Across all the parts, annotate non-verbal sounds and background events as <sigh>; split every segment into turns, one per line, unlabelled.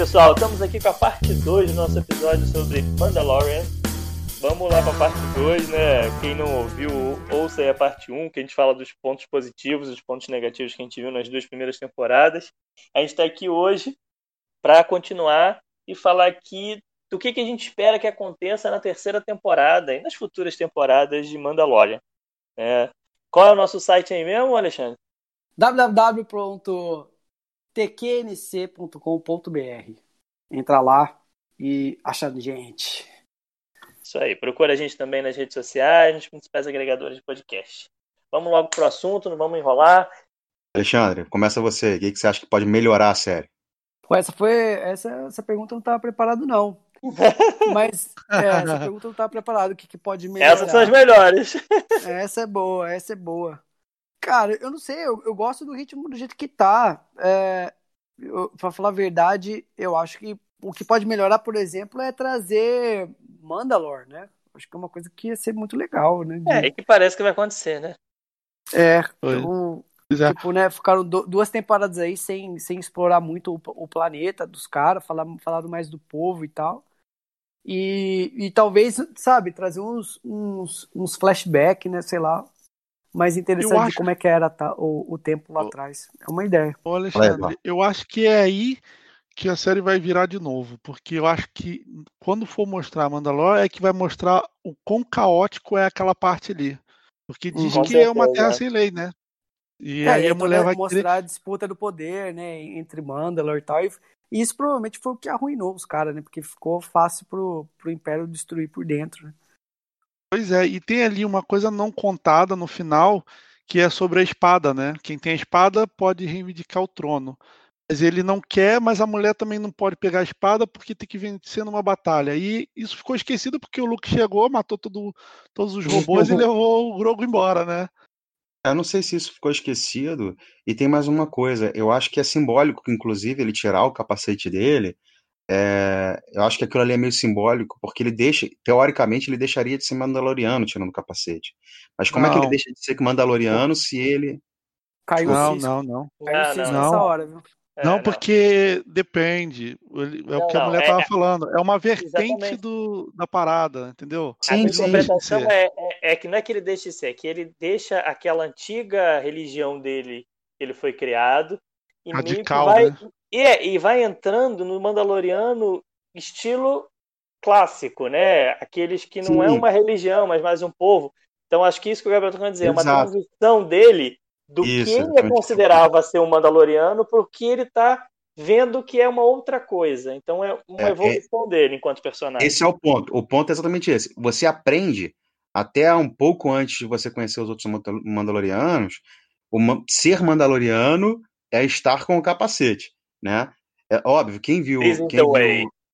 Pessoal, estamos aqui com a parte 2 do nosso episódio sobre Mandalorian. Vamos lá para a parte 2, né? Quem não ouviu, ouça aí a parte 1, um, que a gente fala dos pontos positivos e dos pontos negativos que a gente viu nas duas primeiras temporadas. A gente está aqui hoje para continuar e falar aqui do que, que a gente espera que aconteça na terceira temporada e nas futuras temporadas de Mandalorian. É. Qual é o nosso site aí mesmo, Alexandre?
www.tknc.com.br Entra lá e acha a gente.
Isso aí. Procura a gente também nas redes sociais, nos principais agregadores de podcast. Vamos logo pro assunto, não vamos enrolar.
Alexandre, começa você. O que você acha que pode melhorar a série?
Pô, essa foi. Essa, essa pergunta eu não estava preparado, não. <laughs> Mas é, essa pergunta não estava preparado. O que, que pode melhorar?
Essas são as melhores.
Essa é boa, essa é boa. Cara, eu não sei, eu, eu gosto do ritmo do jeito que tá. É, eu, pra falar a verdade, eu acho que o que pode melhorar, por exemplo, é trazer Mandalor, né? Acho que é uma coisa que ia ser muito legal, né?
De... É, e que parece que vai acontecer, né?
É, então, tipo, né, ficaram duas temporadas aí sem, sem explorar muito o, o planeta dos caras, falar, falaram mais do povo e tal. E, e talvez, sabe, trazer uns, uns, uns flashbacks, né, sei lá, mais interessante acho... de como é que era tá, o, o tempo lá atrás. É uma ideia.
Ô Alexandre, eu acho que é aí que a série vai virar de novo, porque eu acho que quando for mostrar Mandalor é que vai mostrar o quão caótico é aquela parte ali. Porque diz que certeza, é uma terra sem lei, né?
E é, aí a mulher vai mostrar querer... a disputa do poder, né, entre Mandalor e tal. E isso provavelmente foi o que arruinou os caras, né? Porque ficou fácil pro, pro Império destruir por dentro, né?
Pois é, e tem ali uma coisa não contada no final, que é sobre a espada, né? Quem tem a espada pode reivindicar o trono. Mas ele não quer, mas a mulher também não pode pegar a espada porque tem que vencer numa batalha. E isso ficou esquecido porque o Luke chegou, matou todo, todos os robôs e <laughs> levou o Grogu embora, né?
Eu não sei se isso ficou esquecido. E tem mais uma coisa. Eu acho que é simbólico, inclusive, ele tirar o capacete dele. É... eu acho que aquilo ali é meio simbólico, porque ele deixa, teoricamente, ele deixaria de ser Mandaloriano tirando o capacete. Mas como não. é que ele deixa de ser Mandaloriano se ele.
Caiu não, não, não. Caiu não, não. nessa hora, viu? É, não, porque não. depende. É o que a mulher estava é, falando. É uma vertente do, da parada, entendeu?
Sim, a interpretação é, é, é, que não é que ele deixe de ser, é que ele deixa aquela antiga religião dele, que ele foi criado, e
Radical,
vai,
né?
E, e vai entrando no Mandaloriano estilo clássico, né? Aqueles que não Sim. é uma religião, mas mais um povo. Então acho que isso que o Gabriel está querendo dizer, é uma transição dele do Isso, que ele considerava ser um Mandaloriano porque ele está vendo que é uma outra coisa. Então é uma é, é evolução é, dele enquanto personagem.
Esse é o ponto. O ponto é exatamente esse. Você aprende até um pouco antes de você conhecer os outros Mandalorianos, uma, ser Mandaloriano é estar com o capacete, né? É óbvio, quem viu, quem viu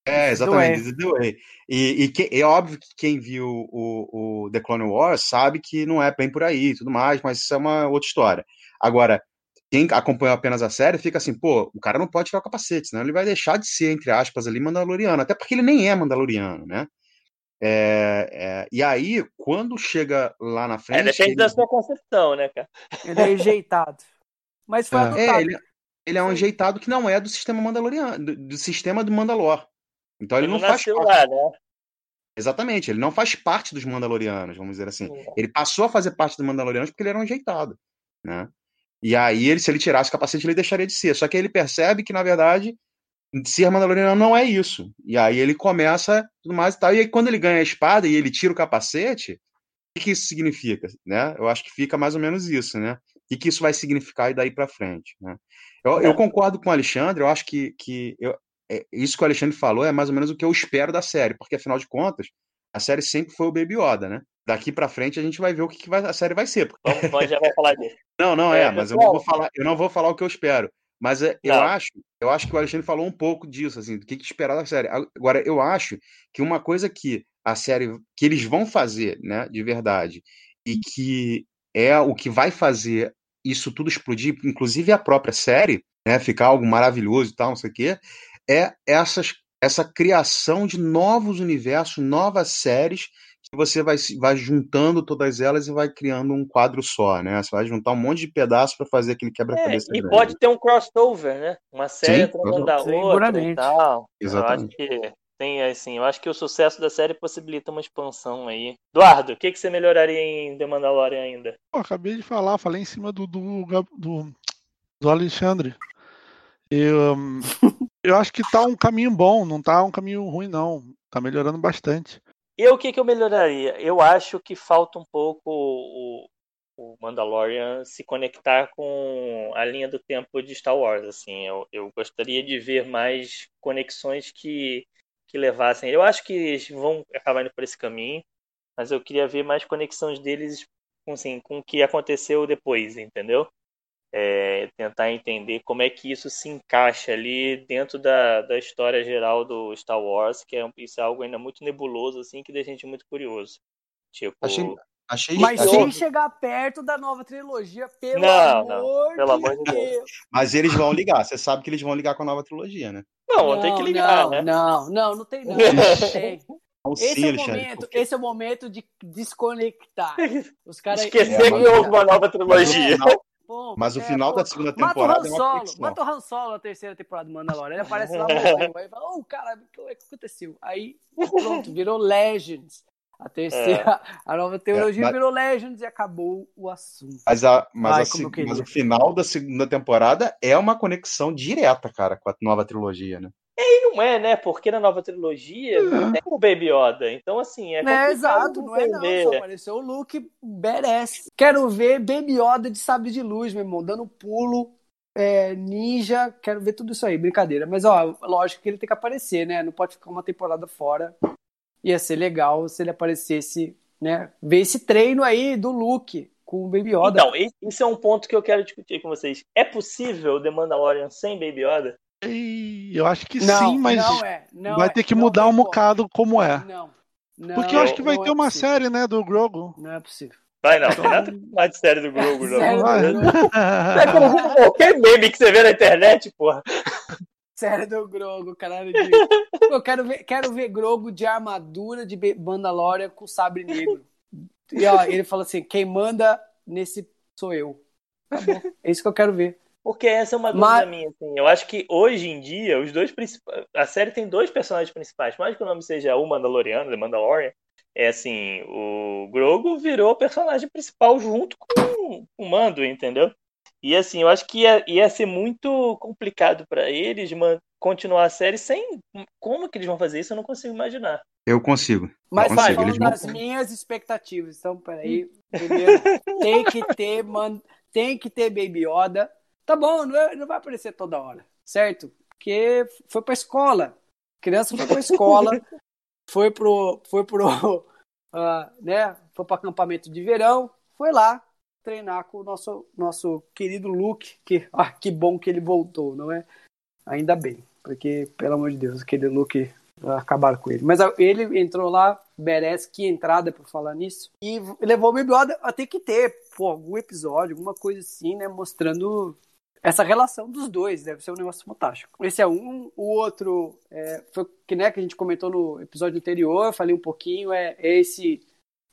é, exatamente, This is the way. E, e que, é óbvio que quem viu o, o The Clone Wars sabe que não é bem por aí e tudo mais, mas isso é uma outra história. Agora, quem acompanhou apenas a série fica assim, pô, o cara não pode tirar o capacete, senão ele vai deixar de ser, entre aspas, ali, Mandaloriano, até porque ele nem é Mandaloriano, né? É, é, e aí, quando chega lá na frente. É,
depende ele... da sua concepção, né, cara?
Ele é rejeitado. Mas foi é. adotado.
É, ele, ele, é um rejeitado que não é do sistema Mandaloriano, do, do sistema do Mandalor. Então ele, ele não faz parte. Lá, né? Exatamente, ele não faz parte dos Mandalorianos, vamos dizer assim. É. Ele passou a fazer parte dos Mandalorianos porque ele era um ajeitado, né? E aí, ele, se ele tirasse o capacete, ele deixaria de ser. Só que ele percebe que, na verdade, ser Mandaloriano não é isso. E aí ele começa tudo mais e tal. E aí, quando ele ganha a espada e ele tira o capacete, o que isso significa? Né? Eu acho que fica mais ou menos isso, né? O que isso vai significar e daí para frente, né? Eu, eu, concordo com o Alexandre, eu acho que, que eu, é, isso que o Alexandre falou é mais ou menos o que eu espero da série, porque afinal de contas, a série sempre foi o Baby Yoda, né? Daqui para frente a gente vai ver o que, que vai, a série vai ser. <laughs>
Vamos, já vai falar disso.
Não, não é, é mas eu não vou falar, eu não vou falar o que eu espero. Mas é, eu acho, eu acho que o Alexandre falou um pouco disso, assim, do que, que esperar da série. Agora, eu acho que uma coisa que a série, que eles vão fazer, né, de verdade, e que é o que vai fazer isso tudo explodir, inclusive a própria série, né, ficar algo maravilhoso e tal, não sei o quê, é essas, essa criação de novos universos, novas séries que você vai, vai juntando todas elas e vai criando um quadro só, né? Você vai juntar um monte de pedaços para fazer aquele quebra-cabeça.
É, e grande. pode ter um crossover, né? Uma série entrando da outra e tal.
Exatamente.
Eu acho que tem, assim, eu acho que o sucesso da série possibilita uma expansão aí. Eduardo, o que, que você melhoraria em The Mandalorian ainda?
Pô, acabei de falar, falei em cima do, do, do, do Alexandre. Eu, <laughs> eu acho que tá um caminho bom, não tá um caminho ruim, não. Tá melhorando bastante.
E o que, que eu melhoraria? Eu acho que falta um pouco o, o Mandalorian se conectar com a linha do tempo de Star Wars. Assim, eu, eu gostaria de ver mais conexões que, que levassem. Eu acho que eles vão acabar indo por esse caminho, mas eu queria ver mais conexões deles com, assim, com o que aconteceu depois, entendeu? é, tentar entender como é que isso se encaixa ali dentro da, da história geral do Star Wars, que é, isso é algo ainda muito nebuloso, assim, que deixa a gente muito curioso. Tipo,
achei, achei, Mas achei... sem chegar perto da nova trilogia, pelo
não,
amor,
não, pelo amor de Deus. Deus.
Mas eles vão ligar, você sabe que eles vão ligar com a nova trilogia, né?
Não, não tem que ligar,
não,
né?
Não, não, não tem não. <laughs> Não tem. Esse,
Sim,
é o momento, porque... esse é o momento de desconectar.
Os caras Esquecer que houve uma nova trilogia.
Bom, Mas o é, final pô, da segunda temporada
mata o Han Solo, é Mata o Han Solo na terceira temporada do Mandalorian. Ele aparece lá aí fala, oh, cara, o que aconteceu? Aí, pronto, virou Legends. A terceira, é. <laughs> a nova teologia é, mas... virou Legends e acabou o assunto.
Mas, a, mas, Ai, a, mas o final da segunda temporada é uma conexão direta, cara, com a nova trilogia, né?
É, e não é, né? Porque na nova trilogia é. tem o Baby Yoda. Então, assim, é
É, exato, não é não. Só apareceu o Luke merece. Quero ver Baby Yoda de sabre de luz, meu irmão, dando pulo, é, ninja. Quero ver tudo isso aí, brincadeira. Mas, ó, lógico que ele tem que aparecer, né? Não pode ficar uma temporada fora. Ia ser legal se ele aparecesse, né? Ver esse treino aí do Luke com o Baby Yoda.
Então, esse é um ponto que eu quero discutir com vocês. É possível The Mandalorian sem Baby Yoda?
Eu acho que não, sim, mas é, vai é, ter que mudar um bocado como é.
Não,
não, Porque eu acho que vai ter é uma possível. série, né, do Grogu.
Não é possível.
Vai não, tem nada mais de série do Grogu, não. <laughs> É qualquer meme que você vê na internet, porra.
Série do Grogu, caralho. De... <laughs> Eu quero ver, quero ver Grogu de armadura de Mandalorian com sabre negro. <laughs> E ó, ele fala assim: quem manda nesse sou eu. Tá bom. É isso que eu quero ver.
Porque essa é uma dúvida Mas... minha, assim. Eu acho que hoje em dia, os dois principais. A série tem dois personagens principais. Mais que o nome seja o Mandaloriano, The Mandalorian, é assim, o Grogu virou o personagem principal junto com o Mando, entendeu? E assim, eu acho que ia, ia ser muito complicado para eles continuar a série sem. Como que eles vão fazer isso? Eu não consigo imaginar.
Eu consigo.
Mas
vai,
falando das minhas expectativas. Então, peraí. Primeiro, tem que ter, man... tem que ter Baby Yoda Tá bom, não, é, não vai aparecer toda hora, certo? Porque foi pra escola. A criança foi pra escola, <laughs> foi pro. Foi pro. Uh, <laughs> né? Foi pro acampamento de verão, foi lá treinar com o nosso, nosso querido Luke, que, ah, que bom que ele voltou, não é? Ainda bem, porque, pelo amor de Deus, aquele Luke acabaram com ele. Mas ele entrou lá, merece que entrada por falar nisso, e levou o Baby Yoda a ter que ter pô, algum episódio, alguma coisa assim, né, mostrando essa relação dos dois deve ser um negócio fantástico. Esse é um, o outro é, foi que, né, que a gente comentou no episódio anterior, falei um pouquinho, é, é esse.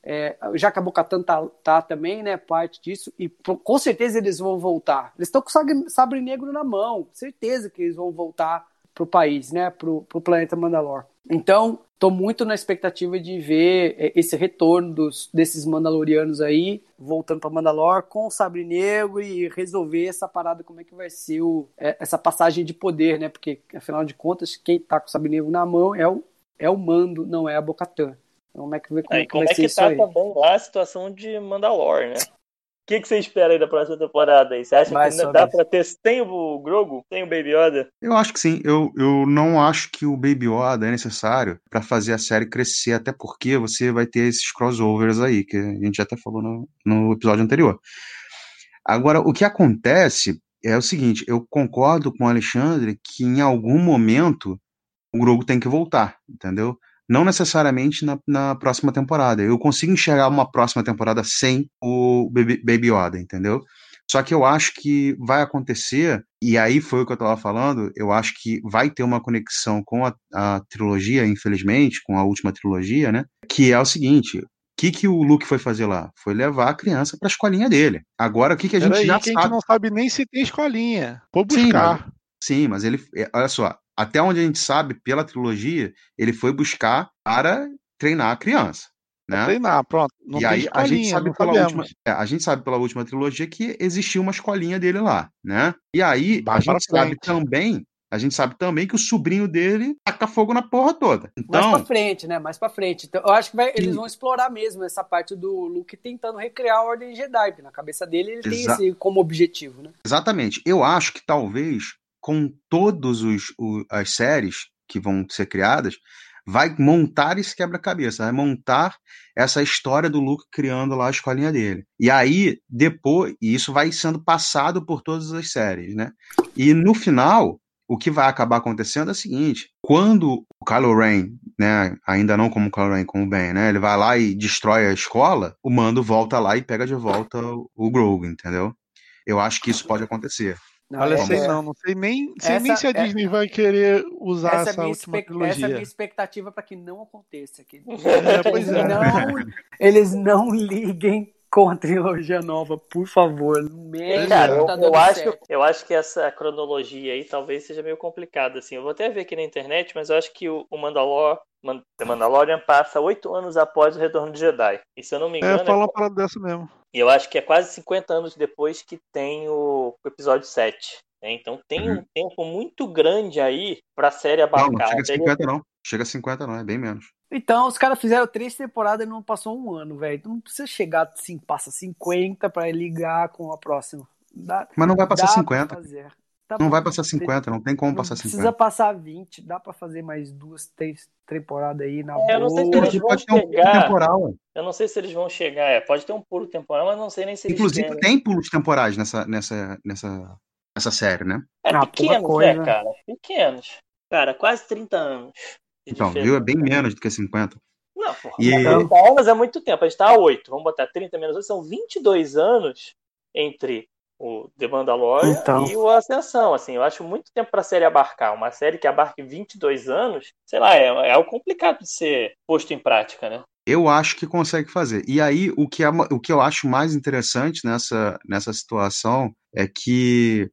É, já acabou Catan tá, tá também, né? Parte disso, e com certeza eles vão voltar. Eles estão com o sabre negro na mão, certeza que eles vão voltar pro país, né? Pro, pro planeta Mandalor. Então, tô muito na expectativa de ver é, esse retorno dos, desses Mandalorianos aí, voltando para Mandalor com o Sabre Negro e resolver essa parada, como é que vai ser o, é, essa passagem de poder, né? Porque, afinal de contas, quem tá com o Sabre Negro na mão é o, é o Mando, não é a Bocatã. Então, como é que, como,
aí, como é que tá também lá a situação de Mandalor, né? O que, que você espera aí da próxima temporada? Aí? Você acha Mais que ainda dá pra ter. Tem o Grogu? Tem o Baby Yoda?
Eu acho que sim. Eu, eu não acho que o Baby Yoda é necessário para fazer a série crescer, até porque você vai ter esses crossovers aí, que a gente até falou no, no episódio anterior. Agora, o que acontece é o seguinte: eu concordo com o Alexandre que em algum momento o Grogu tem que voltar, entendeu? Não necessariamente na, na, próxima temporada. Eu consigo enxergar uma próxima temporada sem o Baby, Baby Yoda, entendeu? Só que eu acho que vai acontecer E aí foi o que eu estava falando. Eu acho que vai ter uma conexão com a, a, trilogia, infelizmente, com a última trilogia, né? Que é o seguinte: o que, que o Luke foi fazer lá? Foi levar a criança para a escolinha dele. Agora, o que, que a gente
aí,
já
que
sabe?
A gente não sabe nem se tem escolinha. Vou buscar.
Sim, mas, sim, mas ele. É, olha só, até onde a gente sabe, pela trilogia, ele foi buscar para treinar a criança. Né?
Treinar, pronto. Não
e aí a gente sabe pela última, é, a gente sabe pela última trilogia que existia uma escolinha dele lá, né? E aí Vai a gente sabe também, a gente sabe também que o sobrinho dele taca fogo na porra toda. Então,
mais pra frente, né? Mais pra frente. Então, eu acho que vai, eles vão explorar mesmo essa parte do Luke tentando recriar a Ordem Jedi. Na cabeça dele ele tem esse como objetivo, né?
Exatamente. Eu acho que talvez com todas as séries que vão ser criadas, vai montar esse quebra-cabeça, vai montar essa história do Luke criando lá a escolinha dele. E aí, depois, e isso vai sendo passado por todas as séries, né? E no final, o que vai acabar acontecendo é o seguinte: quando o Kylo Ren, né, ainda não como Kylo Ren, como Ben, né, ele vai lá e destrói a escola, o Mando volta lá e pega de volta o Grogu, entendeu? Eu acho que isso pode acontecer.
Não, Olha, sei é... não, não sei nem, sei essa, nem se a é... Disney vai querer usar essa, essa última trilogia.
Essa é a minha expectativa para que não aconteça. Que... <laughs>
É, pois
é. Não, eles não liguem com a trilogia nova, por favor.
Cara, eu, tá eu acho, eu acho que essa cronologia aí talvez seja meio complicada. Assim. Eu vou até ver aqui na internet, mas eu acho que o, o Mandalor, The Mandalorian passa oito anos após o Retorno de Jedi. E se eu não me engano.
É, fala uma parada dessa mesmo.
E eu acho que é quase 50 anos depois que tem o, o episódio 7. Né? Então tem uhum. um tempo muito grande aí pra série abarcar.
Não, não chega a 50 não. Chega a 50 não, é bem menos.
Então, os caras fizeram três temporadas e não passou um ano, velho. Não precisa chegar assim, passa 50 para ligar com a próxima. Dá,
Mas não vai passar 50. Tá não bom, vai passar 50, não tem como não passar 50.
Precisa passar 20, dá para fazer mais duas, três temporadas aí na
é, Eu não sei se eles vão chegar. Um temporal. Eu não sei se eles vão chegar, é, pode ter um pulo temporal, mas não sei nem se
Inclusive eles tem pulos temporais nessa nessa nessa nessa série, né?
É, ah, pequenos, né, cara? Pequenos. Cara, quase 30 anos.
Então, viu? É bem menos do que 50.
Não, porra, e... 30 anos é muito tempo. A gente tá a 8. Vamos botar 30 menos 8. São 22 anos entre o The Mandalorian então. e o Ascensão. Assim, eu acho muito tempo para a série abarcar. Uma série que abarque 22 anos, sei lá, é, é algo complicado de ser posto em prática, né?
Eu acho que consegue fazer. E aí, o que, é, o que eu acho mais interessante nessa, nessa situação é que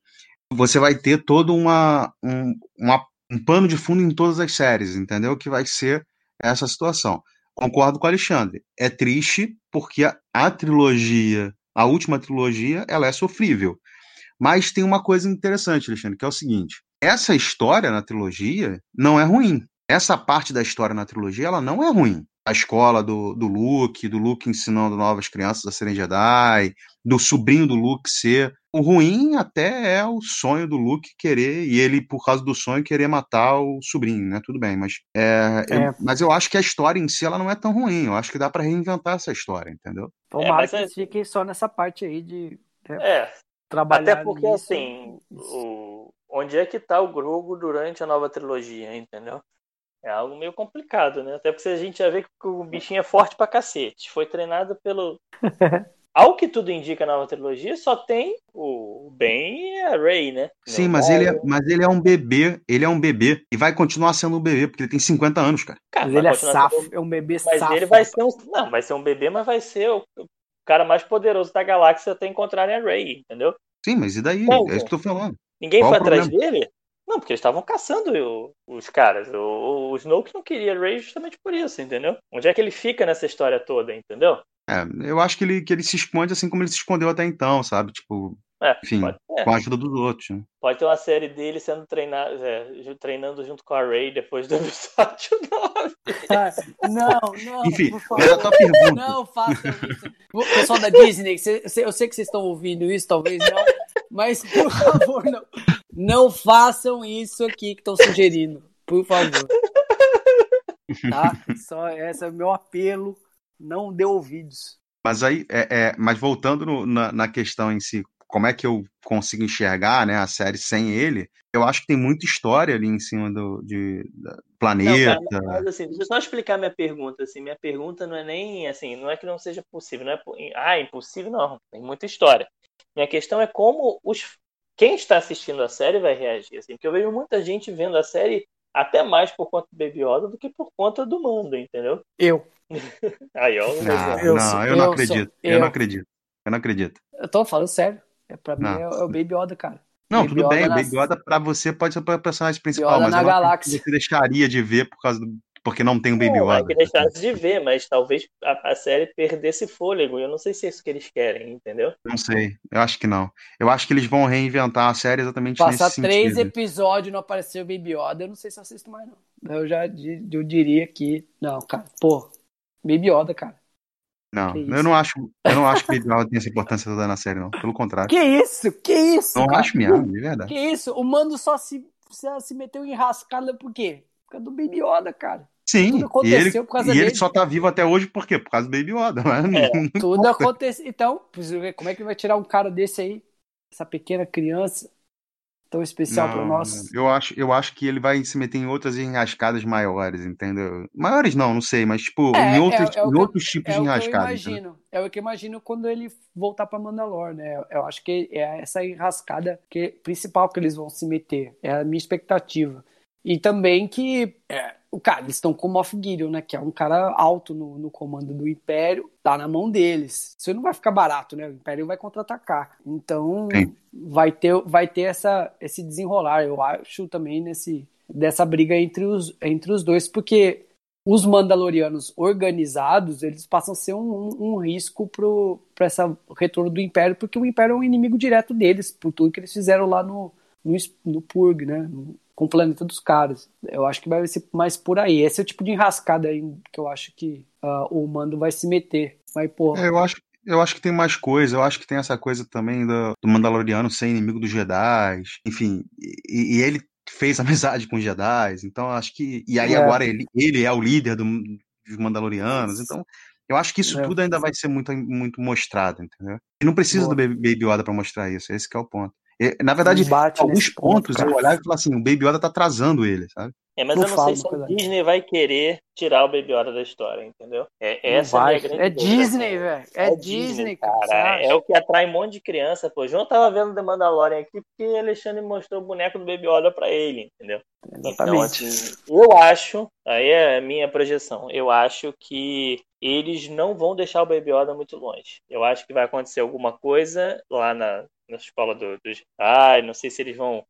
você vai ter todo uma, um, uma, um pano de fundo em todas as séries, entendeu? Que vai ser essa situação. Concordo com o Alexandre. É triste porque a, a trilogia a última trilogia, ela é sofrível. Mas tem uma coisa interessante, Alexandre, que é o seguinte: essa história na trilogia não é ruim. Essa parte da história na trilogia, ela não é ruim. A escola do, do Luke, do Luke ensinando novas crianças a serem Jedi, do sobrinho do Luke ser. O ruim até é o sonho do Luke querer, e ele, por causa do sonho, querer matar o sobrinho, né? Tudo bem, mas, é, é. Eu, mas eu acho que a história em si ela não é tão ruim. Eu acho que dá para reinventar essa história, entendeu?
Tomara é, que é... fique só nessa parte aí de
né, é, trabalhar. Até porque, nisso, assim, o... onde é que tá o Grogu durante a nova trilogia, entendeu? É algo meio complicado, né? Até porque a gente já vê que o bichinho é forte pra cacete. Foi treinado pelo. <laughs> Ao que tudo indica na nova trilogia, só tem o Ben e a Rey, né?
Sim, mas ele, é, mas ele é um bebê. Ele é um bebê. E vai continuar sendo um bebê, porque ele tem 50 anos, cara. cara
mas ele é safo, sendo... é um bebê
mas
safo.
ele vai ser um. Não, vai ser um bebê, mas vai ser o cara mais poderoso da galáxia até encontrarem a Rey, entendeu?
Sim, mas e daí? é isso que eu tô falando.
Ninguém Qual foi atrás dele? Não, porque eles estavam caçando o, os caras. O, o Snoke não queria Rey justamente por isso, entendeu? Onde é que ele fica nessa história toda, entendeu?
É, eu acho que ele, que ele se esconde assim como ele se escondeu até então, sabe? Tipo, é, enfim, pode, é. com a ajuda dos outros. Né?
Pode ter uma série dele sendo treinado, é, treinando junto com a Ray depois do <laughs> episódio 9.
Ah, não, não.
Enfim, mas a tua pergunta.
Não façam isso. Pessoal da Disney, eu sei que vocês estão ouvindo isso, talvez não, mas por favor, não, não façam isso aqui que estão sugerindo. Por favor. Tá? Só esse é o meu apelo não deu ouvidos.
Mas aí, é, é mas voltando no, na, na, questão em si, como é que eu consigo enxergar né, a série sem ele? Eu acho que tem muita história ali em cima do de, planeta.
Não, cara, mas, assim, deixa eu só explicar minha pergunta. Assim, minha pergunta não é nem assim, não é que não seja possível, não é ah, impossível não. Tem muita história. Minha questão é como os quem está assistindo a série vai reagir, assim, porque eu vejo muita gente vendo a série até mais por conta do Baby Yoda do que por conta do Mando, entendeu?
Eu. <laughs>
Aí, ó, não, eu, não, eu, não acredito. Eu, eu, não acredito. Eu não acredito.
Eu tô falando sério. É, pra mim é, é, o Baby Yoda, cara.
Não, Baby tudo Yoda bem. O Baby Yoda pra você pode ser o personagem principal, Yoda mas na galáxia. você deixaria de ver por causa do, porque não tem o Baby Yoda.
Não, é que deixasse de ver, mas talvez a, a, série perdesse fôlego. Eu não sei se é isso que eles querem, entendeu?
Não sei, eu acho que não. Eu acho que eles vão reinventar a série exatamente
Passar
nesse
três sentido. episódios e não aparecer o Baby Yoda, eu não sei se assisto mais, não. Eu já eu diria que. Não, cara, pô, Baby Yoda, cara.
Não, eu não acho, eu não acho que Baby Yoda tem essa importância toda na série, não. Pelo contrário.
Que isso? Que isso?
Não cara? acho mesmo, de verdade.
Que isso? O Mando só se, se meteu em rascada por quê? Causa do Baby Yoda, cara.
Sim, tudo aconteceu e ele, por causa e ele só tá vivo até hoje por quê? Por causa do Baby Yoda.
É, <laughs> tudo aconteceu. Então, como é que vai tirar um cara desse aí? Essa pequena criança tão especial para nós.
Eu acho, eu acho que ele vai se meter em outras enrascadas maiores, entendeu? Maiores não, não sei, mas tipo, é, em outros, é, é em outros tipos é de enrascadas.
imagino, é o que eu imagino quando ele voltar para Mandalore, né? Eu acho que é essa enrascada que principal que eles vão se meter. É a minha expectativa. E também que é, o cara, eles estão com o Moff Gideon, né? Que é um cara alto no, no, comando do Império, tá na mão deles. Isso não vai ficar barato, né? O Império vai contra-atacar. Então vai ter, vai ter essa, esse desenrolar, eu acho, também nesse dessa briga entre os, entre os dois, porque os Mandalorianos organizados, eles passam a ser um, um, um risco para esse retorno do Império, porque o Império é um inimigo direto deles, por tudo que eles fizeram lá no, no, no Purg, né? No, com o planeta dos caras. Eu acho que vai ser mais por aí. Esse é o tipo de enrascada aí que eu acho que uh, o Mando vai se meter. Vai, porra.
É, eu acho, eu acho que tem mais coisa. Eu acho que tem essa coisa também do, do Mandaloriano ser inimigo dos Jedi. Enfim, e, e, ele fez <laughs> amizade com os Jedi. Então acho que. E aí é. agora ele, ele é o líder do, dos Mandalorianos. Então. Eu acho que isso é. tudo ainda vai ser muito, muito mostrado, entendeu? E não precisa Boa. do Baby Yoda pra mostrar isso, esse é o ponto. Na verdade, alguns pontos ponto, eu olhar e falar assim, o Baby Yoda tá atrasando ele, sabe?
É, mas não eu não sei se a Disney vai querer tirar o Baby Yoda da história, entendeu? É, essa
vai.
é a grande
É Disney, velho. É, é, Disney,
cara. É o que atrai um monte de criança, pô. João tava vendo The Mandalorian aqui porque Alexandre mostrou o boneco do Baby Yoda pra ele, entendeu? Exatamente. Então, assim, eu acho, aí é a minha projeção, eu acho que eles não vão deixar o Baby Yoda muito longe. Eu acho que vai acontecer alguma coisa lá na, na escola do, do Jedi. Não sei se eles vão.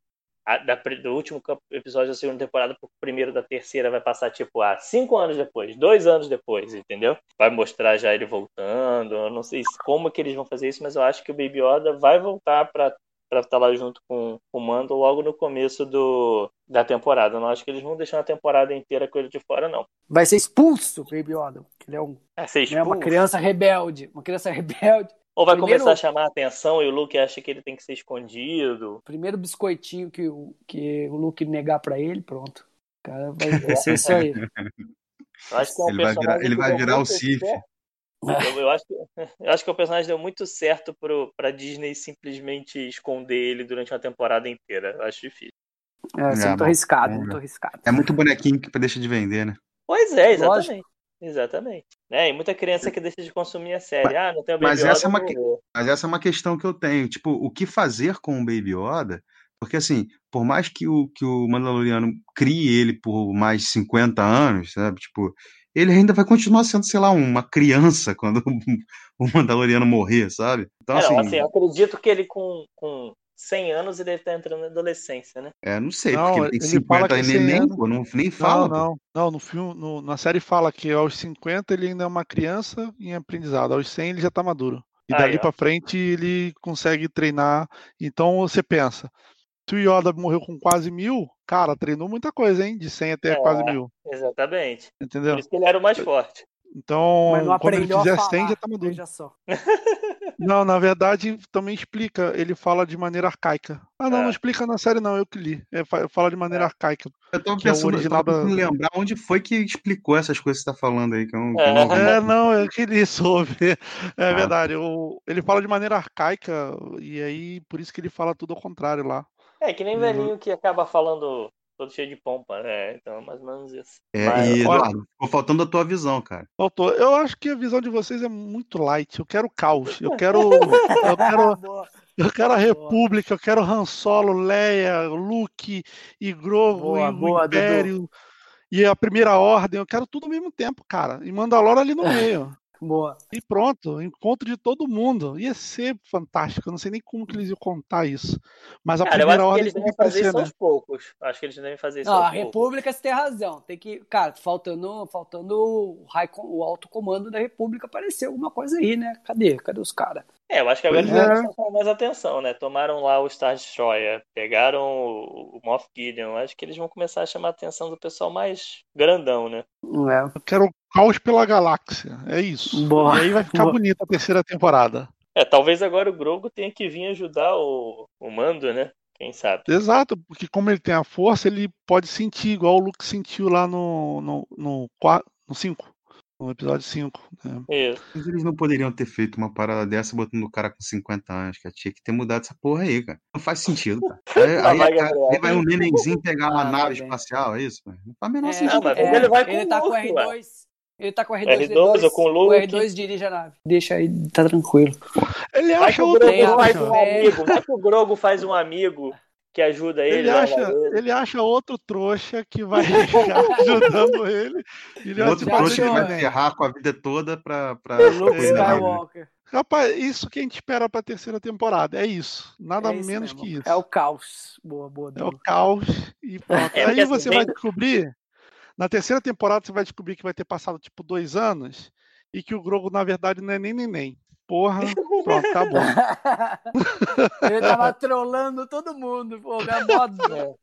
A, da, do último episódio da segunda temporada pro primeiro da terceira vai passar tipo a cinco anos depois, dois anos depois, entendeu? Vai mostrar já ele voltando. Eu não sei como que eles vão fazer isso, mas eu acho que o Baby Yoda vai voltar para para estar lá junto com, com o Mando logo no começo do, da temporada. Eu não acho que eles vão deixar a temporada inteira com ele de fora, não.
Vai ser expulso, Baby Yoda. Ele é um, é, ser expulso. é uma criança rebelde. Uma criança <laughs> rebelde.
Ou vai Primeiro... começar a chamar a atenção e o Luke acha que ele tem que ser escondido.
Primeiro biscoitinho que o, que o Luke negar para ele, pronto. Cara, vai, <laughs> vai ser isso aí.
Eu acho que é um ele vai virar, ele vai virar o Sif.
Eu, eu, acho que, <laughs> eu acho que o personagem deu muito certo pro, pra Disney simplesmente esconder ele durante uma temporada inteira. Eu acho difícil.
É, é muito arriscado, é, muito arriscado.
É muito bonequinho que deixa de vender, né?
Pois é, exatamente. Lógico. Exatamente. É, e muita criança que deixa de consumir a série. Ah, não tem o Baby
mas essa, é uma, mas essa é uma questão que eu tenho. Tipo, o que fazer com o Baby Yoda? Porque, assim, por mais que o, que o Mandaloriano crie ele por mais 50 anos, sabe? Tipo, ele ainda vai continuar sendo, sei lá, uma criança quando <laughs> o Mandaloriano morrer, sabe?
Então, é, assim, não, assim, eu acredito que ele com, com 100 anos ele deve estar entrando na adolescência, né?
É, não sei, não, porque ele tem 50 e nem, nem, pô, não, nem fala.
Não, não, não, no filme, no, na série fala que aos 50 ele ainda é uma criança em aprendizado, aos 100 ele já tá maduro. E dali para frente ele consegue treinar. Então você pensa, se o Yoda morreu com quase mil, cara, treinou muita coisa, hein? De 100 até é, quase mil.
Exatamente.
Entendeu?
Por isso que ele era o mais forte.
Então, quando ele fizer 100, já tá maduro. só. <laughs> <laughs> Não, na verdade, também explica. Ele fala de maneira arcaica. Ah, não, é. não explica na série, não, eu que li. É, fala de maneira é. arcaica.
Eu tô pensando, é original eu da... lembrar onde foi que explicou essas coisas que você tá falando aí. Que eu,
que eu não, é, <laughs> não, eu queria soube. É ah. verdade. Eu, ele fala de maneira arcaica, e aí por isso que ele fala tudo ao contrário lá.
É, que nem velhinho que acaba falando todo cheio de pompa, né? Então é mais ou menos isso.
É, Mas, e Eduardo, ficou faltando a tua visão, cara.
Faltou. Eu acho que a visão de vocês é muito light. Eu quero caos. Eu <laughs> quero. eu quero. Eu quero a República, eu quero Han Solo, Leia, Luke e Grogu boa, e boa, o Império e a Primeira Ordem. Eu quero tudo ao mesmo tempo, cara. E Mandalore ali no meio.
Boa.
E pronto, encontro de todo mundo. Ia ser fantástico. Eu não sei nem como que eles iam contar isso. Mas a
cara,
primeira
hora
eles
devem fazer isso aos poucos. Acho que eles devem fazer isso. Não,
a República você tem razão. Tem que, cara, faltando, faltando o, high, o alto comando da República aparecer alguma coisa aí, né? Cadê? Cadê os caras?
É, eu acho que agora eles é. chamar mais atenção, né? Tomaram lá o Star Destroyer, pegaram o Moff Gideon. Acho que eles vão começar a chamar a atenção do pessoal mais grandão, né?
É. Eu quero caos pela galáxia. É isso. Boa. E aí vai ficar Boa. bonita a terceira temporada.
É, talvez agora o Grogo tenha que vir ajudar o, o Mando, né? Quem sabe?
Exato, porque como ele tem a força, ele pode sentir, igual o Luke sentiu lá no 5. No, no, no cinco. No episódio 5. Né?
Mas eles não poderiam ter feito uma parada dessa botando o cara com 50 anos, cara. Tinha que ter mudado essa porra aí, cara. Não faz sentido, cara. <laughs> Aí, aí, vai, aí vai um nenenzinho <laughs> pegar uma ah, nave espacial, é isso? Não faz menor é, sentido. Não,
é, ele vai com ele tá com R2. Ué. Ele tá com R2. R2, R2 ou com o Luke. O R2 dirige a nave. Deixa aí, tá tranquilo.
Ele acha outro. Faz um amigo. Vai que o Grogo faz um amigo que ajuda ele.
Ele acha, ele. ele acha outro trouxa que vai <laughs> ficar ajudando ele. ele
outro trouxa que vai ferrar com a vida toda pra. pra
Luke Skywalker.
Rapaz, isso que a gente espera pra terceira temporada. É isso. Nada é isso menos mesmo. que isso.
É o caos. Boa, boa.
É o caos. E pronto. <laughs> É Aí você vai descobrir. Na terceira temporada, você vai descobrir que vai ter passado tipo dois anos e que o Grogo, na verdade, não é nem neném porra, pronto, acabou. <laughs>
ele tava trolando todo mundo, pô, moda.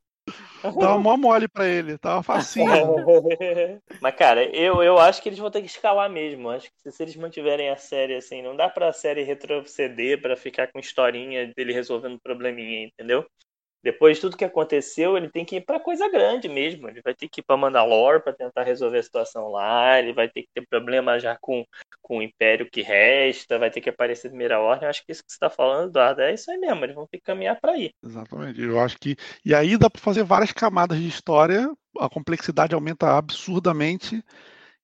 Tava mó mole pra ele, tava facinho. <laughs>
Mas, cara, eu, eu acho que eles vão ter que escalar mesmo. Acho que se, eles mantiverem a série assim, não dá pra série retroceder pra ficar com historinha dele resolvendo probleminha, entendeu? Depois de tudo que aconteceu, ele tem que ir para coisa grande mesmo. Ele vai ter que ir para Mandalore para tentar resolver a situação lá. Ele vai ter que ter problema já com, com o Império que resta. Vai ter que aparecer Primeira Ordem. Eu acho que isso que você está falando, Eduardo, é isso aí mesmo. Eles vão ter que caminhar para ir.
Exatamente. Eu acho que. E aí dá para fazer várias camadas de história. A complexidade aumenta absurdamente.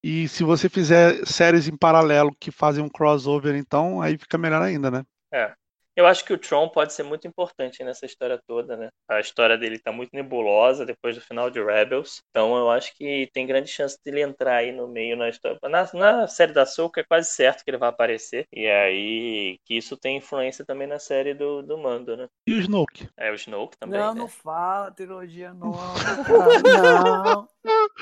E se você fizer séries em paralelo que fazem um crossover, então aí fica melhor ainda, né?
É. Eu acho que o Tron pode ser muito importante nessa história toda, né? A história dele tá muito nebulosa depois do final de Rebels. Então eu acho que tem grande chance dele entrar aí no meio na história. Na, na série da Soul, é quase certo que ele vai aparecer. E aí que isso tem influência também na série do, do Mando, né?
E o Snoke?
É, o Snoke também.
Não,
né?
não fala trilogia nova. não. <laughs>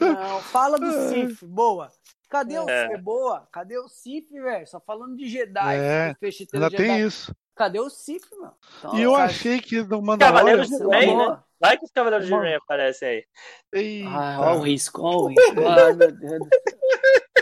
Não, fala do Sif, boa. Cadê o é. boa? Cadê o Sif, velho? Só falando de Jedi.
É, ainda tem isso.
Cadê o Sif, mano?
Então, e eu cara... achei que no Mandalorian...
Cavaleiros Rei, né? Vai que os Cavaleiros de Rei aparecem aí.
Ah, olha o risco, olha o risco. Ai, <laughs> meu Deus do céu.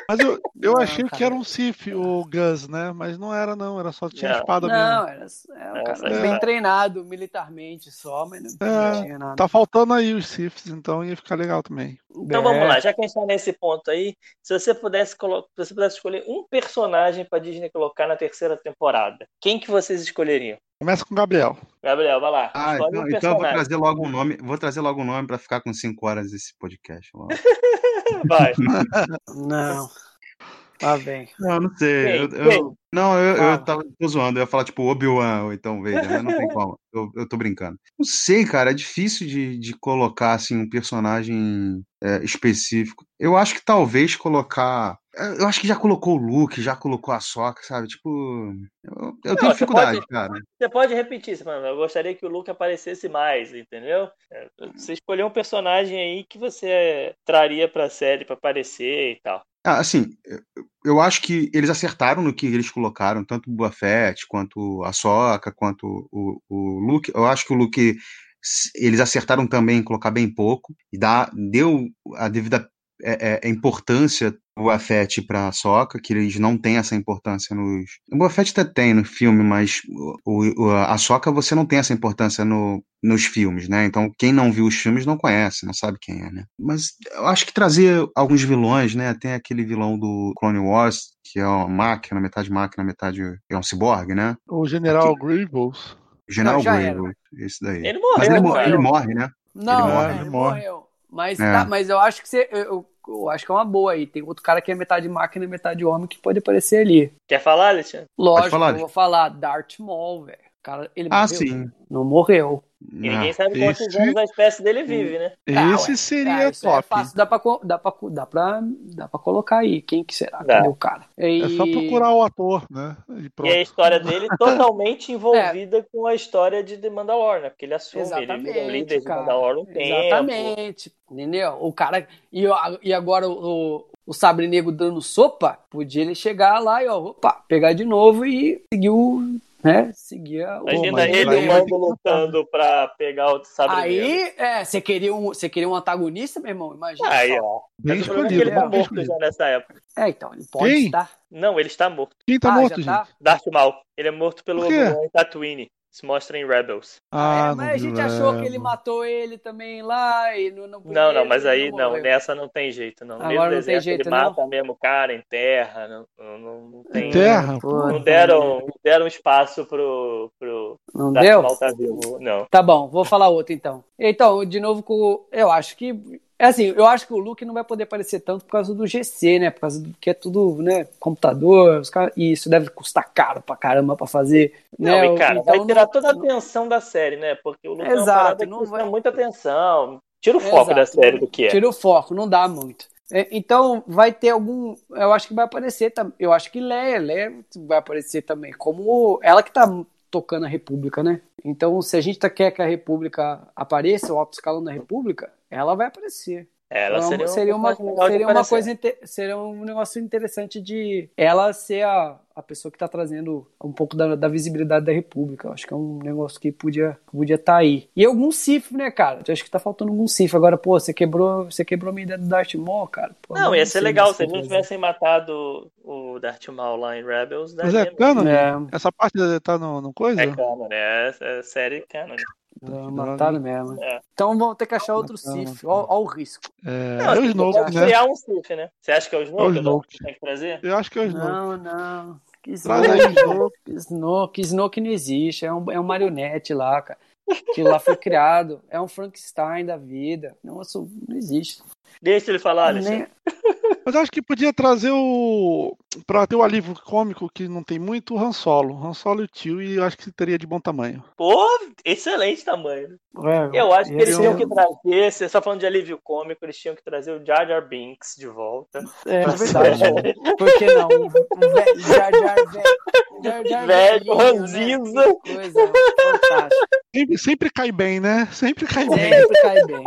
Mas eu, eu não, achei cara. que era um Sif, o Gus, né? Mas não era, não. Era só tinha não. espada
não, mesmo. Não, era, era um cara é. bem treinado militarmente só, mas não, é, tinha nada.
Tá faltando aí os Sifs, então ia ficar legal também.
Então é. vamos lá, já que a gente tá nesse ponto aí, se você pudesse, se você pudesse escolher um personagem pra Disney colocar na terceira temporada, quem que vocês escolheriam?
Começa com o Gabriel.
Gabriel, vai lá.
Ah, então, um então eu vou trazer logo um nome. Vou trazer logo um nome para ficar com 5 horas esse podcast. <laughs>
vai.
Não. Tá bem.
Não, não sei. eu, eu, não, eu, eu tava tô zoando. Eu ia falar, tipo, Obi-Wan, ou então Vader, né? Não tem como. <laughs> Eu, eu tô brincando. Não sei, cara. É difícil de, de colocar, assim, um personagem é, específico. Eu acho que talvez colocar. Eu acho que já colocou o Luke, já colocou a Soca, sabe? Tipo. Eu, eu não, tenho dificuldade,
pode,
cara.
Você pode repetir, mano. Eu gostaria que o Luke aparecesse mais, entendeu? É, você escolheu um personagem aí que você traria pra série pra aparecer e tal.
Ah, assim, eu acho que eles acertaram no que eles colocaram, tanto o Boa Fett, quanto a Soca, quanto o, o Luke. Eu acho que o Luke, eles acertaram também em colocar bem pouco, e dá, deu a devida é, é, importância do Boa Fett para a Soca, que eles não têm essa importância nos. O Boa Fett até tem no filme, mas o, o, a Soca você não tem essa importância no, nos filmes, né? Então quem não viu os filmes não conhece, não sabe quem é, né? Mas eu acho que trazer alguns vilões, né? Tem aquele vilão do Clone Wars, que é uma máquina, metade máquina, metade é um ciborgue, né?
O General Grievous.
General Grievous, esse daí.
Ele morreu,
Mas ele, ele morre, né?
Não, ele morre. Ele morreu. Mas, é. tá, mas eu acho que você. Eu, eu, acho que é uma boa aí. Tem outro cara que é metade máquina e metade homem que pode aparecer ali.
Quer falar, Alexandre?
Lógico, falar, eu vou falar. Darth Maul, velho. Cara, ele
ah, morreu. sim.
Não morreu.
E ninguém sabe quantos esse... anos a espécie dele vive, né?
Esse ah, seria é, é top. É
fácil, dá pra, dá, pra, dá, pra, dá pra colocar aí. Quem que será? Cadê o cara?
E... É só procurar o ator, né?
E, e a história dele <laughs> totalmente envolvida é. com a história de The Mandalorian, né? Porque ele assume, Exatamente, ele vira líder cara. de Mandalorian um tempo.
Exatamente. Entendeu? O cara. E, e agora o, o Sabre Negro dando sopa, podia ele chegar lá e, ó, opa, pegar de novo e seguir o né? Seguia
o. Imagina ele e o Mando lutando pra pegar o sabre
Aí, é, você queria, um, você queria um antagonista, meu irmão? Imagina.
Aí, ó. Bem escolhido. Ele tá morto já nessa época.
É, então, ele pode Quem? estar.
Não, ele está morto.
Quem tá ah, morto, gente? Tá?
Darth Maul. Ele é morto pelo Tatooine se mostra em Rebels.
Ah, é, mas a gente achou que ele matou ele também lá e no, no
Não, não, mas aí não, não nessa não tem jeito, não. Agora mesmo não tem jeito, ele não? mata mesmo o cara em terra, não, não, não tem.
Em terra?
Não deram, não deram espaço pro, pro
não deu?
Tá vivo, não.
Tá bom, vou falar outro então. Então, de novo com eu acho que é assim, eu acho que o Luke não vai poder aparecer tanto por causa do GC, né? Por causa do que é tudo, né? Computador, caras, e isso deve custar caro pra caramba pra fazer.
Não,
né?
e cara, então, vai tirar não, toda a atenção da série, né? Porque o Luke Exato, é não vai... muita atenção. Tira o foco Exato, da série do que é.
Tira o foco, não dá muito. É, então vai ter algum. Eu acho que vai aparecer também. Eu acho que Leia, Leia vai aparecer também. Como ela que tá tocando a República, né? Então, se a gente tá, quer que a República apareça, o alto escalão da República, ela vai aparecer.
Ela
então,
seria,
seria uma, seria uma coisa seria um negócio interessante de ela ser a, a pessoa que está trazendo um pouco da, da, visibilidade da República. Acho que é um negócio que podia podia estar tá aí. E algum cif, né, cara? Acho que tá faltando algum cif. Agora, pô, você quebrou, você quebrou a minha ideia do Darth Maul, cara. Pô,
não, ia ser legal se eles tivessem matado o Darth Maul lá em Rebels.
Mas é canon? É. Essa parte tá no, no coisa?
É canon, é, é série canon.
Não, mataram mesmo. É. Então vamos ter que achar outro Sif. Olha o risco.
É, não, é o Snoke, né?
criar um Sif, né? Você acha que é o Snoke? É o Snoke. Tem que trazer?
Eu acho que é o Snoke.
Não, não. Snoke, Snoke, Snoke não existe. É um, é um marionete lá, cara. Aquilo lá foi criado. É um Frankenstein da vida. Nossa, não existe.
Deixa ele falar, Nem...
Mas acho que podia trazer o. Pra ter o alívio cômico que não tem muito, o Han Solo. Han Solo e o tio, e eu acho que teria de bom tamanho.
Pô, excelente tamanho. É, eu acho que eles tinham que trazer, você só falando de alívio cômico, eles tinham que trazer o Jar Jar Binks de volta.
É, é verdade. Por que não? O Jar Jar velho.
Jar Jar velho, ranzinza.
Né? Coisa fantástica.
Sempre, sempre cai bem, né? Sempre cai
bem. Sempre cai bem.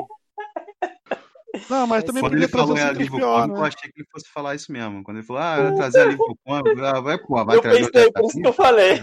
Não, mas também Quando ele falou em alívio pior, cômico,
né? eu achei que ele fosse falar isso mesmo. Quando ele falou, ah, eu trazer alívio cômico, ah, vai, pô, vai
eu
trazer.
Pensei, por isso que eu falei.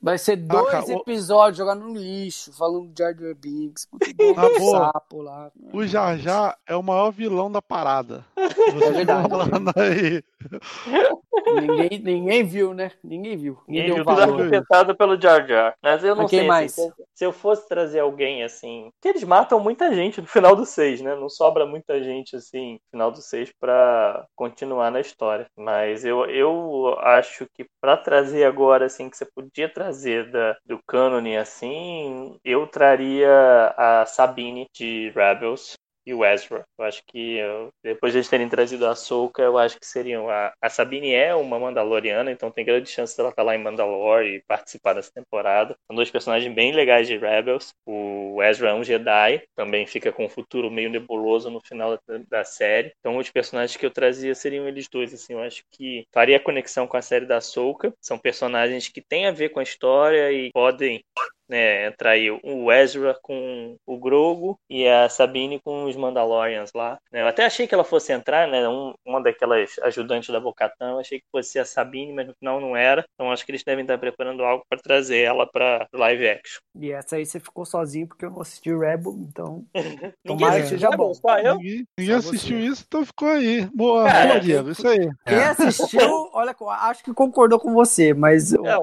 Vai ser dois ah, episódios jogando no lixo, falando de Jar Jar Binks.
Ah, sapo lá. O Jar Jar é o maior vilão da parada.
é verdade. Aí. <laughs> Ninguém, ninguém viu, né? Ninguém viu. Ninguém,
ninguém afetado pelo Jar Jar. Mas eu não Mas sei mais? Assim, se, eu fosse trazer alguém assim. Que eles matam muita gente no <laughs> final do 6, né? Não sobra muita gente assim no final do 6 pra continuar na história. Mas eu, eu acho que pra trazer agora, assim, que você podia trazer da, do cânone assim, eu traria a Sabine de Rebels e o Ezra. Eu acho que eu, depois de eles terem trazido a Ahsoka, eu acho que seriam. A, a Sabine é uma Mandaloriana, então tem grande chance dela estar lá em Mandalore e participar dessa temporada. São dois personagens bem legais de Rebels. O Ezra é um Jedi, também fica com um futuro meio nebuloso no final da, da série. Então os personagens que eu trazia seriam eles dois. Assim, eu acho que faria conexão com a série da Ahsoka. São personagens que têm a ver com a história e podem né, entrar aí o Ezra com o Grogo e a Sabine com os Mandalorians lá. Né? Eu até achei que ela fosse entrar, né, um, uma daquelas ajudantes da Bocatã, eu achei que fosse a Sabine, mas no final não era. Então acho que eles devem estar preparando algo para trazer ela para live action.
E essa aí você ficou sozinho porque eu não assisti Rebel, então <laughs> tomara que seja bom.
Só eu? Ninguém, ninguém assistiu isso, então ficou aí. Boa, Cara, boa Diego, isso aí.
Quem assistiu, olha, acho que concordou com você, mas... Não,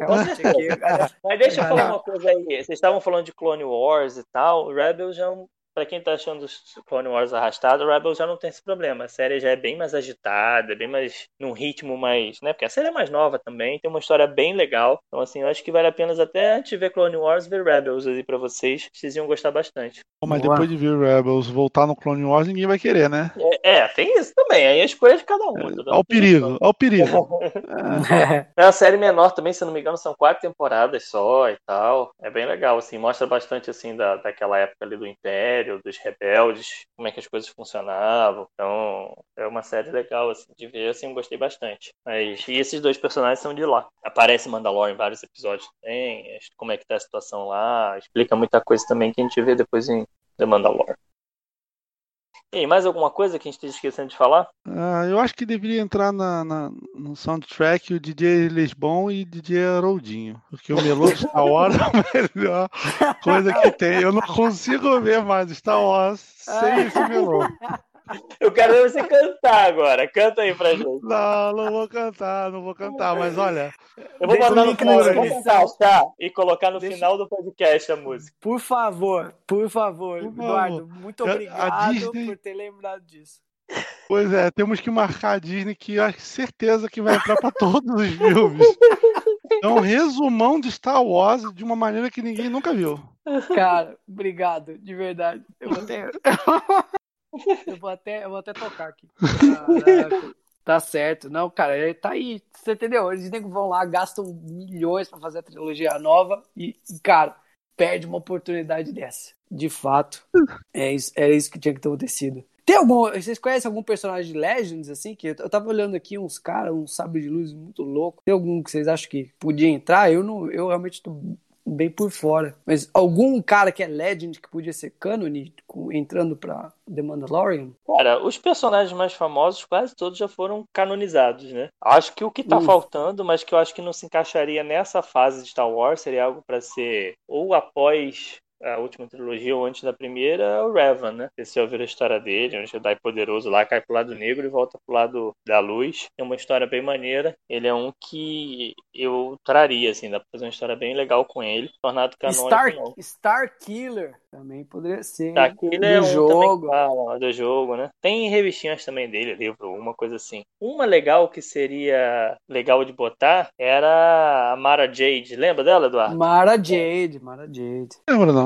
mas deixa eu falar uma coisa aí vocês estavam falando de Clone Wars e tal. Rebels já é um para quem tá achando Clone Wars arrastado, Rebels já não tem esse problema. A série já é bem mais agitada, bem mais num ritmo mais, né? Porque a série é mais nova também, tem uma história bem legal. Então assim, eu acho que vale a pena até antes de ver Clone Wars ver Rebels aí para vocês. Vocês iam gostar bastante.
Mas Boa. depois de ver Rebels voltar no Clone Wars, ninguém vai querer, né?
É, é tem isso também. Aí a escolha de cada um.
É, ao perigo, ao perigo. <laughs>
é uma série menor também, se não me engano, são quatro temporadas só e tal. É bem legal, assim, mostra bastante assim da, daquela época ali do Império, dos rebeldes, como é que as coisas funcionavam. Então, é uma série legal assim de ver, assim, gostei bastante. Mas e esses dois personagens são de lá. Aparece Mandalorian em vários episódios também, como é que tá a situação lá, explica muita coisa também que a gente vê depois em The Mandalorian. E mais alguma coisa que a gente esteja esquecendo de falar?
Ah, eu acho que deveria entrar na, na, no soundtrack o DJ Lisbon e DJ Haroldinho. Porque o Melô de Star Wars é a <laughs> melhor coisa que tem. Eu não consigo ver mais Star Wars sem esse Melô. <laughs>
Eu quero ver você cantar agora. Canta aí pra gente.
Não, não vou cantar, não vou cantar, mas olha.
Eu vou mandar no final, vou tentar e colocar no Deixa... final do podcast a música.
Por favor, por favor, por Eduardo, favor. muito obrigado Disney... por ter lembrado disso.
Pois é, temos que marcar a Disney que eu certeza que vai entrar para todos os filmes. É um resumão de Star Wars de uma maneira que ninguém nunca viu.
Cara, obrigado, de verdade. Eu vou ter... <laughs> Eu vou até, eu vou até tocar aqui. Caraca. Tá certo. Não, cara, tá aí. Você entendeu? Eles vão lá, gastam milhões para fazer a trilogia nova e, cara, perde uma oportunidade dessa. De fato, é isso, era isso que tinha que ter acontecido. Tem algum. Vocês conhecem algum personagem de Legends, assim? Que eu tava olhando aqui uns caras, um sabre de luz muito louco. Tem algum que vocês acham que podia entrar? Eu não. Eu realmente tô bem por fora. Mas algum cara que é Legend que podia ser canon entrando pra The Mandalorian?
Cara, os personagens mais famosos quase todos já foram canonizados, né? Acho que o que tá faltando, mas que eu acho que não se encaixaria nessa fase de Star Wars, seria algo para ser ou após a última trilogia ou antes da primeira é o Revan, né? Você ouviu a história dele, um Jedi poderoso lá, cai pro lado negro e volta pro lado da luz. É uma história bem maneira. Ele é um que eu traria, assim, dá pra fazer uma história bem legal com ele. Tornado canônico.
Star, Star Killer também poderia ser.
Star Killer do é um jogo. Fala, do jogo, né? Tem revistinhas também dele, livro, uma coisa assim. Uma legal que seria legal de botar era a Mara Jade. Lembra dela, Eduardo?
Mara Jade, Mara Jade.
Lembra não?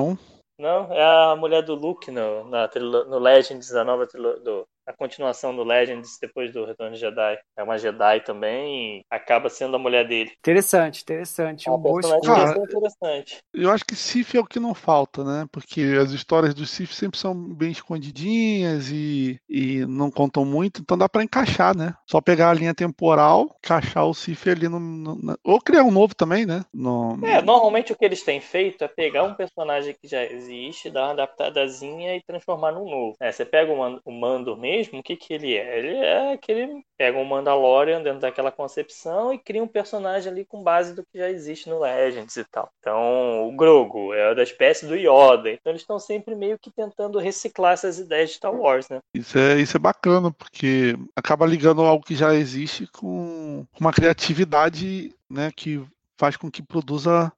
Não, é a mulher do Luke no, na, no Legends, a nova do, a continuação do Legends depois do Retorno de Jedi. É uma Jedi também e acaba sendo a mulher dele.
Interessante, interessante. É um bom
Cara, interessante. Eu acho que Sif é o que não falta, né? Porque as histórias do Sif sempre são bem escondidinhas e, e não contam muito, então dá para encaixar, né? Só pegar a linha temporal, encaixar o Sif ali no, no, Ou criar um novo também, né?
No... É, normalmente o que eles têm feito é pegar um personagem que já existe, dar uma adaptadazinha e transformar num novo. É, você pega o, o Mando mesmo mesmo, o que, que ele é? Ele é aquele. Pega um Mandalorian dentro daquela concepção e cria um personagem ali com base do que já existe no Legends e tal. Então, o Grogu é da espécie do Yoda. Então, eles estão sempre meio que tentando reciclar essas ideias de Star Wars, né?
Isso é, isso é bacana, porque acaba ligando algo que já existe com uma criatividade né, que faz com que produza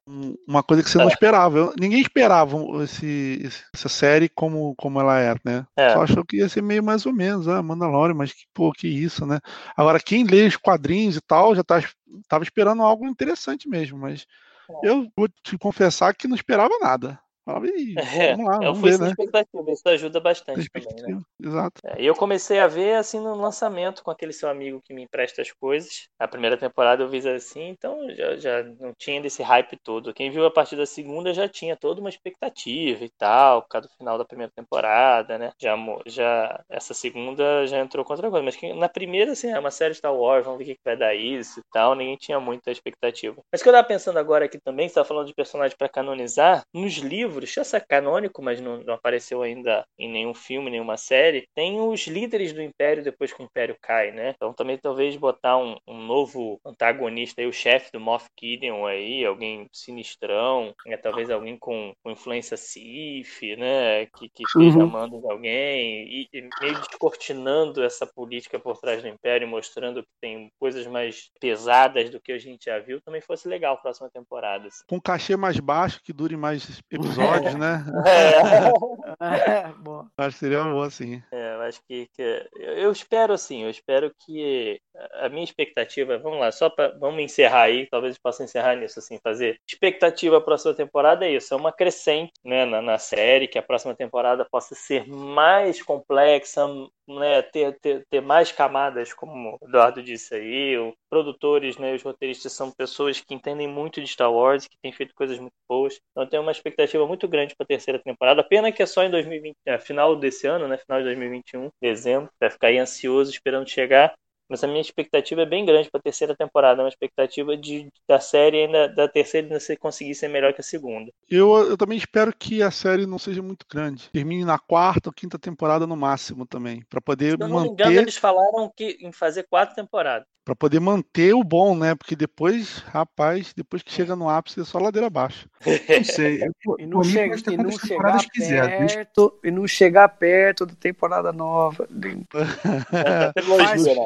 uma coisa que você não é. esperava. Ninguém esperava esse, essa série como, como ela é, né? É. Só achou que ia ser meio mais ou menos, ah, Mandalorian, mas que, pô, que isso, né? Agora, quem lê os quadrinhos e tal, já tá, tava esperando algo interessante mesmo, mas é. eu vou te confessar que não esperava nada. Falava,
é, vamos lá, vamos eu fui ver, sem né? expectativa, isso ajuda bastante também, né?
Exato.
É, e eu comecei a ver assim no lançamento com aquele seu amigo que me empresta as coisas. A primeira temporada eu vi assim, então já, já não tinha desse hype todo. Quem viu a partir da segunda já tinha toda uma expectativa e tal, por causa do final da primeira temporada, né? Já, já essa segunda já entrou com outra coisa, mas que, na primeira, assim, é uma série Star Wars, vamos ver o que, que vai dar isso e tal, ninguém tinha muita expectativa. Mas o que eu tava pensando agora aqui também, você tá falando de personagem para canonizar, nos livros livros, já é canônico, mas não, não, apareceu ainda em nenhum filme, nenhuma série, tem os líderes do Império depois que o Império cai, né? Então também talvez botar um, um novo antagonista aí, o chefe do Moff Gideon aí, alguém sinistrão, né? talvez alguém com, com influência Sith, né? Que, que esteja uhum. amando alguém e, e meio descortinando essa política por trás do Império, mostrando que tem coisas mais pesadas do que a gente já viu, também fosse legal a próxima temporada. Assim.
Com cachê mais baixo, que dure mais episódios episódios, né?
É. é <laughs> bom.
Acho que seria bom, sim.
É, eu acho que, que, eu espero assim, eu espero que a minha expectativa, vamos lá, só para vamos encerrar aí, talvez eu possa encerrar nisso assim, fazer. Expectativa para a próxima temporada é isso, é uma crescente, né, na, na série, que a próxima temporada possa ser mais complexa, né, ter, ter, ter mais camadas, como o Eduardo disse aí, os produtores, né, os roteiristas são pessoas que entendem muito de Star Wars, que têm feito coisas muito boas, então tenho uma expectativa muito grande para a terceira temporada, pena que é só em 2020, é, final desse ano, né, final de 2021, dezembro, vai ficar aí ansioso esperando chegar, mas a minha expectativa é bem grande para a terceira temporada, é uma expectativa de da série ainda da terceira ainda se conseguir ser melhor que a segunda.
Eu, eu também espero que a série não seja muito grande, termine na quarta ou quinta temporada no máximo também, para poder Se eu não manter. Me engano,
eles falaram que em fazer quatro temporadas
para poder manter o bom, né? Porque depois, rapaz, depois que chega no ápice é só ladeira abaixo. <laughs>
Não sei. e não, chega, e não chegar perto, e não chegar perto da temporada nova. <laughs> faz quatro,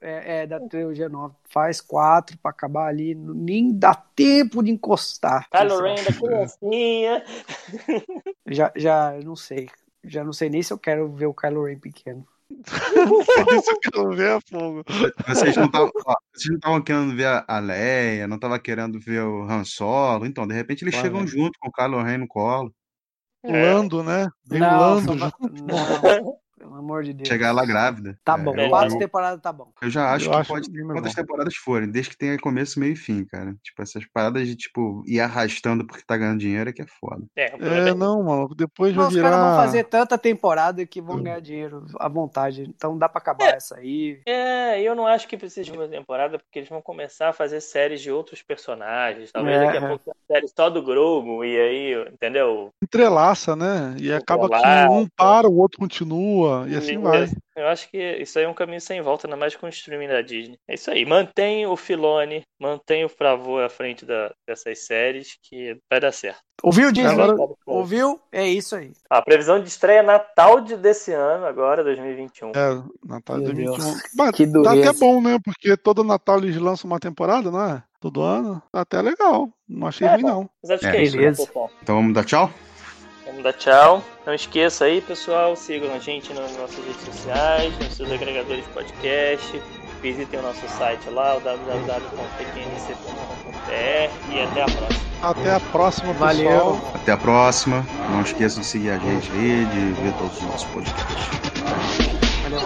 é, é, da trilogia nova. Faz quatro para acabar ali, nem dá tempo de encostar.
Kylo Ren da <laughs> criancinha.
Já, já, não sei. Já não sei nem se eu quero ver o Kylo Ren pequeno.
Isso que eu ver a fogo.
Vocês não estavam querendo ver a Leia, não estavam querendo ver o Han Solo. Então, de repente, eles chegam junto com o Kylo Ren no colo.
Lando, né? Vem não, Lando junto.
Não. Pelo amor de Deus.
Chegar ela grávida.
Tá bom, é, quatro eu, temporadas tá bom.
Eu já acho eu que acho pode ter quantas temporadas forem, desde que tenha começo, meio e fim, cara. Tipo, essas paradas de, tipo, ir arrastando porque tá ganhando dinheiro é que é foda.
É, é não, mano, depois vai virar... Os caras
vão fazer tanta temporada que vão ganhar dinheiro à vontade, então dá pra acabar é, essa aí.
É, eu não acho que precisa de uma temporada, porque eles vão começar a fazer séries de outros personagens, talvez é. daqui a pouco série só do Grogu, e aí, entendeu?
Entrelaça, né? E acaba que um para, o outro continua, e assim vai.
Eu acho que isso aí é um caminho sem volta, ainda mais com o streaming da Disney. É isso aí. Mantém o Filone, mantém o Favor à frente da, dessas séries, que vai dar certo.
Ouviu, Disney? Agora... Ouviu? É isso aí.
A previsão de estreia é Natal de desse ano, agora, 2021.
É, Natal de 2021. Mas que tá até bom, né? Porque todo Natal eles lançam uma temporada, não é? Todo ano. Tá até legal. Não achei é, ruim, não.
Mas acho é, que é isso, né,
Então vamos dar tchau?
Vamos dar tchau. Não esqueça aí, pessoal, sigam a gente nas nossas redes sociais, nos seus agregadores de podcast. Visitem o nosso site lá, o www.pqnc.com.br e até a próxima.
Até a próxima,
pessoal. Valeu.
Até a próxima. Não esqueçam de seguir a gente aí, de ver todos os nossos podcasts.
Valeu.